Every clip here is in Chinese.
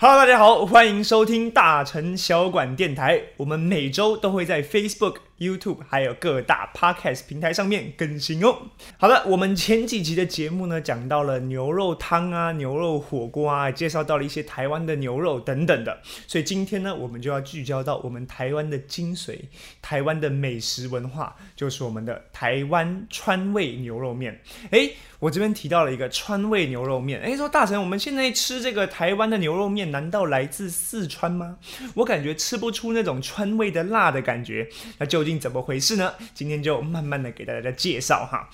Hello，大家好，欢迎收听大城小馆电台。我们每周都会在 Facebook。YouTube 还有各大 Podcast 平台上面更新哦。好了，我们前几集的节目呢，讲到了牛肉汤啊、牛肉火锅啊，介绍到了一些台湾的牛肉等等的。所以今天呢，我们就要聚焦到我们台湾的精髓，台湾的美食文化，就是我们的台湾川味牛肉面。诶，我这边提到了一个川味牛肉面。诶，说大成，我们现在吃这个台湾的牛肉面，难道来自四川吗？我感觉吃不出那种川味的辣的感觉。那就。竟怎么回事呢？今天就慢慢的给大家介绍哈。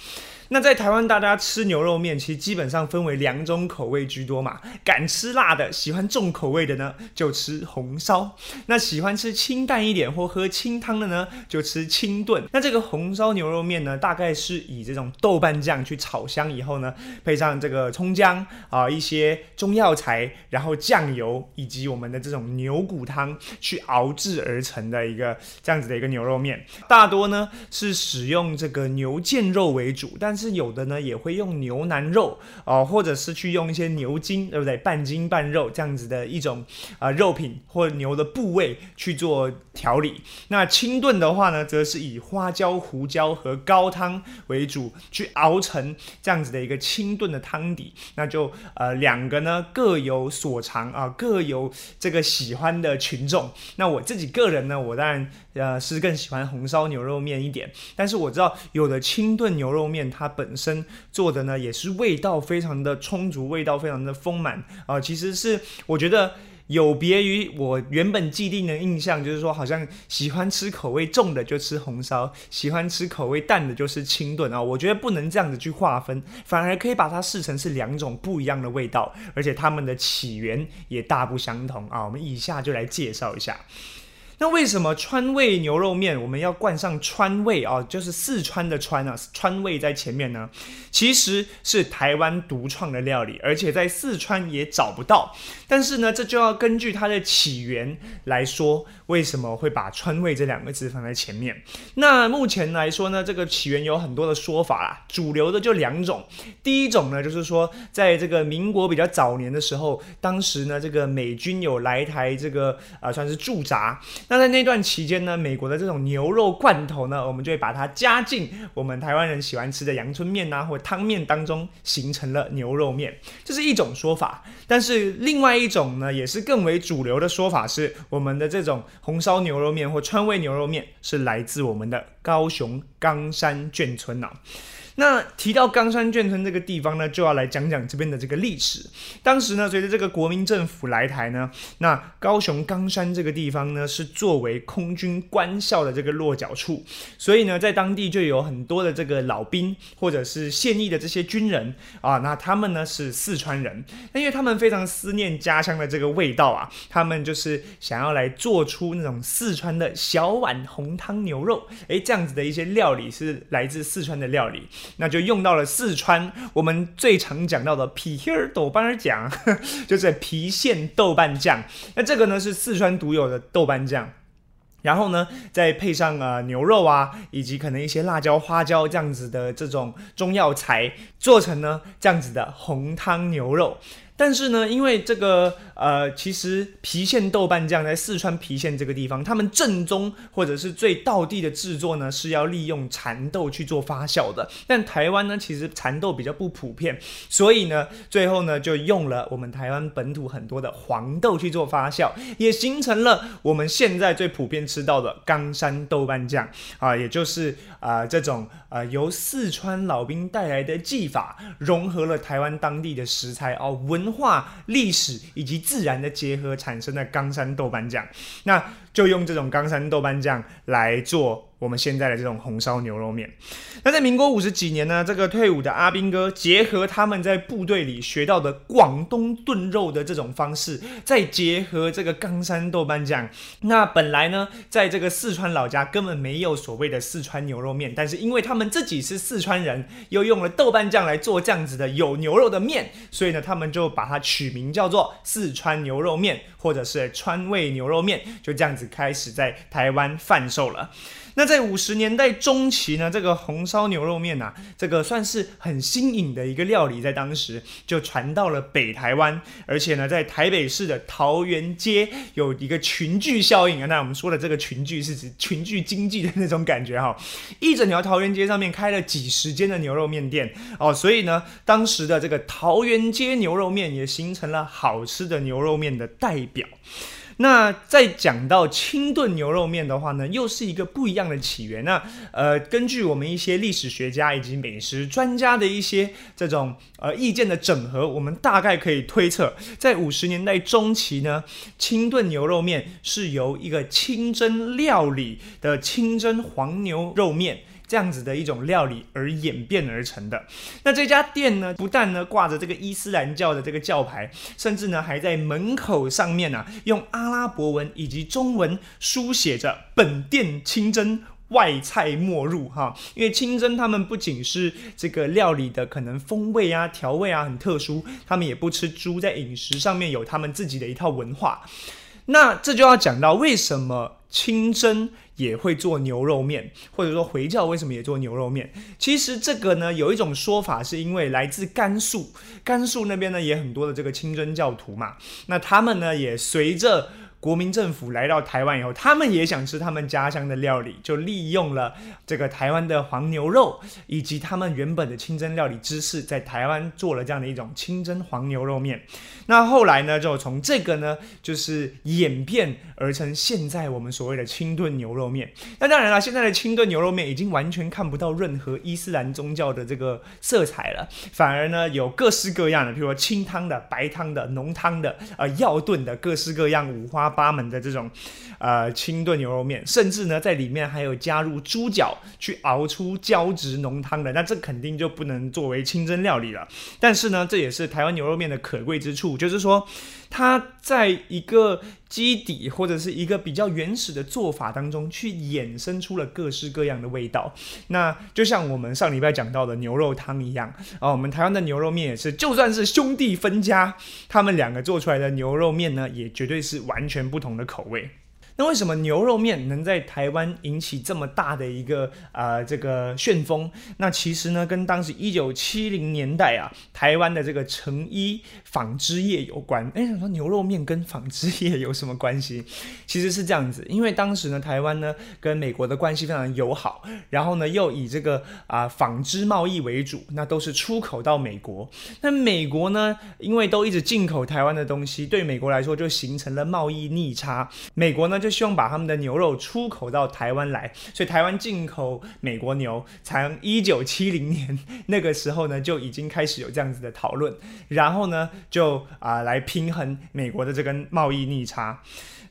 那在台湾，大家吃牛肉面，其实基本上分为两种口味居多嘛。敢吃辣的，喜欢重口味的呢，就吃红烧；那喜欢吃清淡一点或喝清汤的呢，就吃清炖。那这个红烧牛肉面呢，大概是以这种豆瓣酱去炒香以后呢，配上这个葱姜啊一些中药材，然后酱油以及我们的这种牛骨汤去熬制而成的一个这样子的一个牛肉面。大多呢是使用这个牛腱肉为主，但但是有的呢也会用牛腩肉哦，或者是去用一些牛筋，对不对？半筋半肉这样子的一种啊肉品或牛的部位去做调理。那清炖的话呢，则是以花椒、胡椒和高汤为主，去熬成这样子的一个清炖的汤底。那就呃两个呢各有所长啊，各有这个喜欢的群众。那我自己个人呢，我当然呃是更喜欢红烧牛肉面一点，但是我知道有的清炖牛肉面它它本身做的呢，也是味道非常的充足，味道非常的丰满啊。其实是我觉得有别于我原本既定的印象，就是说好像喜欢吃口味重的就吃红烧，喜欢吃口味淡的就是清炖啊。我觉得不能这样子去划分，反而可以把它视成是两种不一样的味道，而且它们的起源也大不相同啊。我们以下就来介绍一下。那为什么川味牛肉面我们要冠上川味啊？就是四川的川啊，川味在前面呢？其实是台湾独创的料理，而且在四川也找不到。但是呢，这就要根据它的起源来说，为什么会把川味这两个字放在前面？那目前来说呢，这个起源有很多的说法啦，主流的就两种。第一种呢，就是说在这个民国比较早年的时候，当时呢，这个美军有来台这个啊，算是驻扎。那在那段期间呢，美国的这种牛肉罐头呢，我们就会把它加进我们台湾人喜欢吃的阳春面呐或汤面当中，形成了牛肉面，这是一种说法。但是另外一种呢，也是更为主流的说法是，我们的这种红烧牛肉面或川味牛肉面是来自我们的高雄冈山眷村呐。那提到冈山眷村这个地方呢，就要来讲讲这边的这个历史。当时呢，随着这个国民政府来台呢，那高雄冈山这个地方呢，是作为空军官校的这个落脚处，所以呢，在当地就有很多的这个老兵或者是现役的这些军人啊，那他们呢是四川人，那因为他们非常思念家乡的这个味道啊，他们就是想要来做出那种四川的小碗红汤牛肉，诶，这样子的一些料理是来自四川的料理。那就用到了四川我们最常讲到的皮儿豆瓣酱，就是郫县豆瓣酱。那这个呢是四川独有的豆瓣酱，然后呢再配上啊牛肉啊，以及可能一些辣椒、花椒这样子的这种中药材，做成呢这样子的红汤牛肉。但是呢，因为这个呃，其实郫县豆瓣酱在四川郫县这个地方，他们正宗或者是最道地的制作呢，是要利用蚕豆去做发酵的。但台湾呢，其实蚕豆比较不普遍，所以呢，最后呢，就用了我们台湾本土很多的黄豆去做发酵，也形成了我们现在最普遍吃到的冈山豆瓣酱啊，也就是啊这种呃由四川老兵带来的技法，融合了台湾当地的食材哦温。文化、历史以及自然的结合产生的冈山豆瓣酱，那就用这种冈山豆瓣酱来做。我们现在的这种红烧牛肉面，那在民国五十几年呢，这个退伍的阿兵哥结合他们在部队里学到的广东炖肉的这种方式，再结合这个冈山豆瓣酱，那本来呢，在这个四川老家根本没有所谓的四川牛肉面，但是因为他们自己是四川人，又用了豆瓣酱来做这样子的有牛肉的面，所以呢，他们就把它取名叫做四川牛肉面，或者是川味牛肉面，就这样子开始在台湾贩售了。那在五十年代中期呢，这个红烧牛肉面呐，这个算是很新颖的一个料理，在当时就传到了北台湾，而且呢，在台北市的桃园街有一个群聚效应啊。那我们说的这个群聚是指群聚经济的那种感觉哈，一整条桃园街上面开了几十间的牛肉面店哦，所以呢，当时的这个桃园街牛肉面也形成了好吃的牛肉面的代表。那再讲到清炖牛肉面的话呢，又是一个不一样的起源。那呃，根据我们一些历史学家以及美食专家的一些这种呃意见的整合，我们大概可以推测，在五十年代中期呢，清炖牛肉面是由一个清真料理的清真黄牛肉面。这样子的一种料理而演变而成的。那这家店呢，不但呢挂着这个伊斯兰教的这个教牌，甚至呢还在门口上面呢用阿拉伯文以及中文书写着“本店清真外菜莫入”哈。因为清真他们不仅是这个料理的可能风味啊、调味啊很特殊，他们也不吃猪，在饮食上面有他们自己的一套文化。那这就要讲到为什么清真。也会做牛肉面，或者说回教为什么也做牛肉面？其实这个呢，有一种说法是因为来自甘肃，甘肃那边呢也很多的这个清真教徒嘛，那他们呢也随着。国民政府来到台湾以后，他们也想吃他们家乡的料理，就利用了这个台湾的黄牛肉以及他们原本的清真料理知识，在台湾做了这样的一种清真黄牛肉面。那后来呢，就从这个呢，就是演变而成现在我们所谓的清炖牛肉面。那当然了，现在的清炖牛肉面已经完全看不到任何伊斯兰宗教的这个色彩了，反而呢有各式各样的，比如说清汤的、白汤的、浓汤的、呃药炖的，各式各样五花。八门的这种，呃，清炖牛肉面，甚至呢，在里面还有加入猪脚去熬出胶质浓汤的，那这肯定就不能作为清真料理了。但是呢，这也是台湾牛肉面的可贵之处，就是说，它在一个基底或者是一个比较原始的做法当中，去衍生出了各式各样的味道。那就像我们上礼拜讲到的牛肉汤一样，啊，我们台湾的牛肉面也是，就算是兄弟分家，他们两个做出来的牛肉面呢，也绝对是完全。不同的口味。那为什么牛肉面能在台湾引起这么大的一个呃这个旋风？那其实呢，跟当时一九七零年代啊，台湾的这个成衣纺织业有关。哎，想说牛肉面跟纺织业有什么关系？其实是这样子，因为当时呢，台湾呢跟美国的关系非常友好，然后呢又以这个啊纺织贸易为主，那都是出口到美国。那美国呢，因为都一直进口台湾的东西，对美国来说就形成了贸易逆差。美国呢。就希望把他们的牛肉出口到台湾来，所以台湾进口美国牛，从一九七零年那个时候呢，就已经开始有这样子的讨论，然后呢，就啊来平衡美国的这个贸易逆差。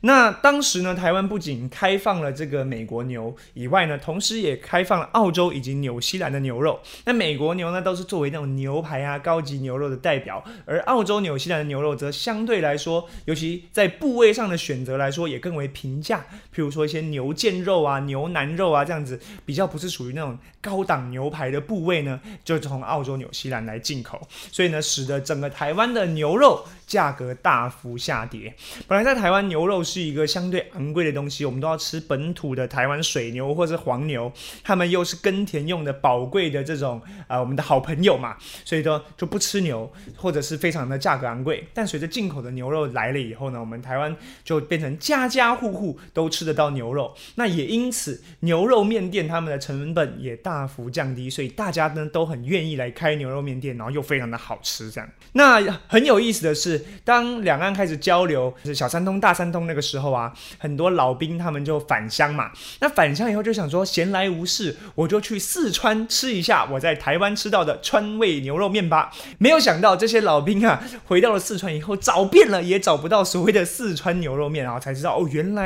那当时呢，台湾不仅开放了这个美国牛以外呢，同时也开放了澳洲以及纽西兰的牛肉。那美国牛呢，都是作为那种牛排啊、高级牛肉的代表，而澳洲、纽西兰的牛肉则相对来说，尤其在部位上的选择来说，也更为平价。譬如说一些牛腱肉啊、牛腩肉啊这样子，比较不是属于那种高档牛排的部位呢，就从澳洲、纽西兰来进口。所以呢，使得整个台湾的牛肉价格大幅下跌。本来在台湾牛肉是一个相对昂贵的东西，我们都要吃本土的台湾水牛或者黄牛，他们又是耕田用的宝贵的这种呃我们的好朋友嘛，所以说就不吃牛，或者是非常的价格昂贵。但随着进口的牛肉来了以后呢，我们台湾就变成家家户户都吃得到牛肉，那也因此牛肉面店他们的成本也大幅降低，所以大家呢都很愿意来开牛肉面店，然后又非常的好吃这样。那很有意思的是，当两岸开始交流，就是小三通、大三。山东那个时候啊，很多老兵他们就返乡嘛。那返乡以后就想说，闲来无事，我就去四川吃一下我在台湾吃到的川味牛肉面吧。没有想到这些老兵啊，回到了四川以后，找遍了也找不到所谓的四川牛肉面，然后才知道哦，原来。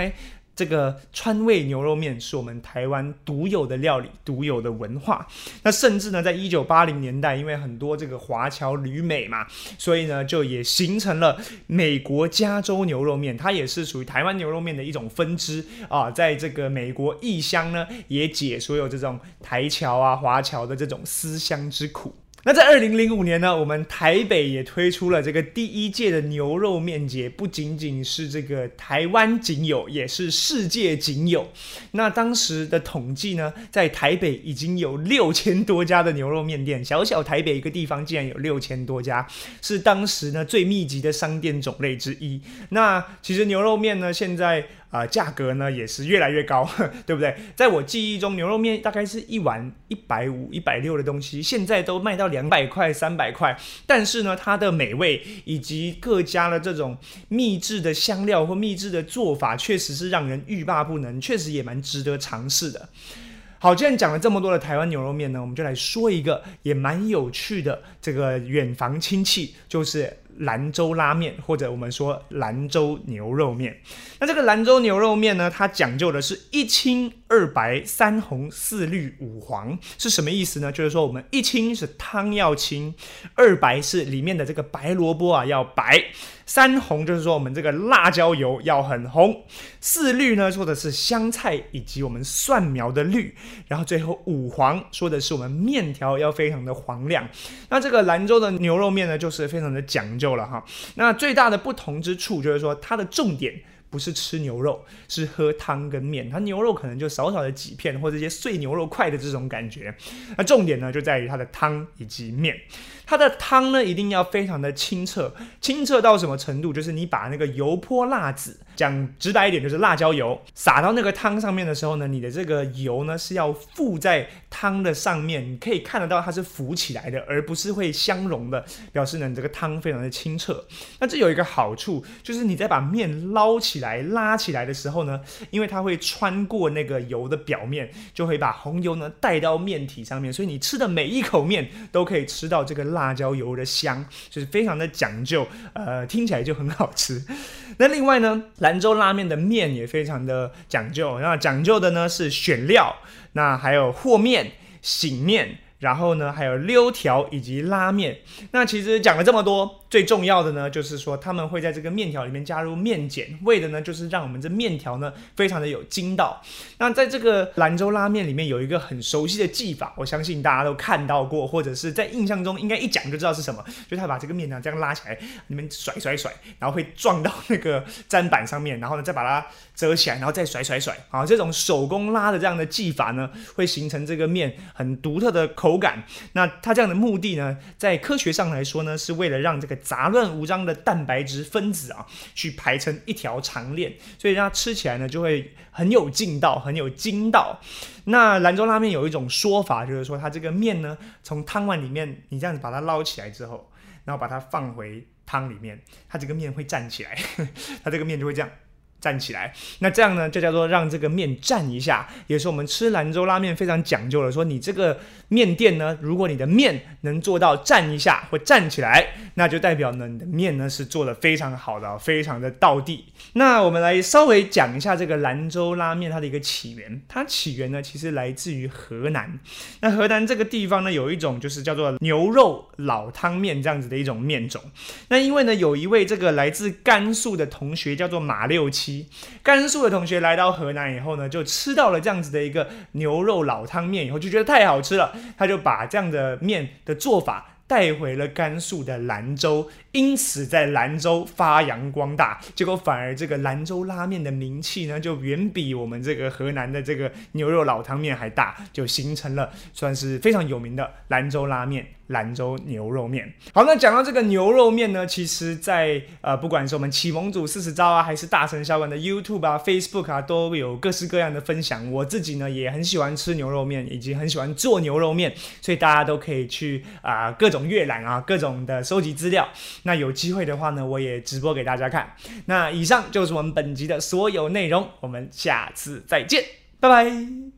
这个川味牛肉面是我们台湾独有的料理，独有的文化。那甚至呢，在一九八零年代，因为很多这个华侨旅美嘛，所以呢，就也形成了美国加州牛肉面，它也是属于台湾牛肉面的一种分支啊。在这个美国异乡呢，也解所有这种台侨啊、华侨的这种思乡之苦。那在二零零五年呢，我们台北也推出了这个第一届的牛肉面节，不仅仅是这个台湾仅有，也是世界仅有。那当时的统计呢，在台北已经有六千多家的牛肉面店，小小台北一个地方竟然有六千多家，是当时呢最密集的商店种类之一。那其实牛肉面呢，现在。啊，价格呢也是越来越高，对不对？在我记忆中，牛肉面大概是一碗一百五、一百六的东西，现在都卖到两百块、三百块。但是呢，它的美味以及各家的这种秘制的香料或秘制的做法，确实是让人欲罢不能，确实也蛮值得尝试的。好，既然讲了这么多的台湾牛肉面呢，我们就来说一个也蛮有趣的这个远房亲戚，就是。兰州拉面，或者我们说兰州牛肉面。那这个兰州牛肉面呢，它讲究的是一清二白三红四绿五黄，是什么意思呢？就是说我们一清是汤要清，二白是里面的这个白萝卜啊要白。三红就是说我们这个辣椒油要很红，四绿呢说的是香菜以及我们蒜苗的绿，然后最后五黄说的是我们面条要非常的黄亮。那这个兰州的牛肉面呢，就是非常的讲究了哈。那最大的不同之处就是说它的重点。不是吃牛肉，是喝汤跟面。它牛肉可能就少少的几片，或者一些碎牛肉块的这种感觉。那重点呢，就在于它的汤以及面。它的汤呢，一定要非常的清澈，清澈到什么程度？就是你把那个油泼辣子，讲直白一点，就是辣椒油撒到那个汤上面的时候呢，你的这个油呢是要附在汤的上面，你可以看得到它是浮起来的，而不是会相融的，表示呢你这个汤非常的清澈。那这有一个好处，就是你再把面捞起起来、拉起来的时候呢，因为它会穿过那个油的表面，就会把红油呢带到面体上面，所以你吃的每一口面都可以吃到这个。辣椒油的香就是非常的讲究，呃，听起来就很好吃。那另外呢，兰州拉面的面也非常的讲究，那讲究的呢是选料，那还有和面、醒面。然后呢，还有溜条以及拉面。那其实讲了这么多，最重要的呢，就是说他们会在这个面条里面加入面碱，为的呢就是让我们这面条呢非常的有筋道。那在这个兰州拉面里面有一个很熟悉的技法，我相信大家都看到过，或者是在印象中应该一讲就知道是什么，就他把这个面条这样拉起来，里面甩甩甩，然后会撞到那个砧板上面，然后呢再把它折起来，然后再甩甩甩。好，这种手工拉的这样的技法呢，会形成这个面很独特的口。口感，那它这样的目的呢，在科学上来说呢，是为了让这个杂乱无章的蛋白质分子啊，去排成一条长链，所以它吃起来呢，就会很有劲道，很有筋道。那兰州拉面有一种说法，就是说它这个面呢，从汤碗里面，你这样子把它捞起来之后，然后把它放回汤里面，它这个面会站起来，它这个面就会这样。站起来，那这样呢，就叫做让这个面站一下，也是我们吃兰州拉面非常讲究的。说你这个面店呢，如果你的面能做到站一下或站起来，那就代表呢你的面呢是做的非常好的，非常的到地。那我们来稍微讲一下这个兰州拉面它的一个起源。它起源呢其实来自于河南。那河南这个地方呢有一种就是叫做牛肉老汤面这样子的一种面种。那因为呢有一位这个来自甘肃的同学叫做马六七。甘肃的同学来到河南以后呢，就吃到了这样子的一个牛肉老汤面，以后就觉得太好吃了，他就把这样的面的做法带回了甘肃的兰州，因此在兰州发扬光大。结果反而这个兰州拉面的名气呢，就远比我们这个河南的这个牛肉老汤面还大，就形成了算是非常有名的兰州拉面。兰州牛肉面，好，那讲到这个牛肉面呢，其实，在呃，不管是我们启蒙组四十招啊，还是大神小馆的 YouTube 啊、Facebook 啊，都有各式各样的分享。我自己呢，也很喜欢吃牛肉面，以及很喜欢做牛肉面，所以大家都可以去啊，各种阅览啊，各种的收集资料。那有机会的话呢，我也直播给大家看。那以上就是我们本集的所有内容，我们下次再见，拜拜。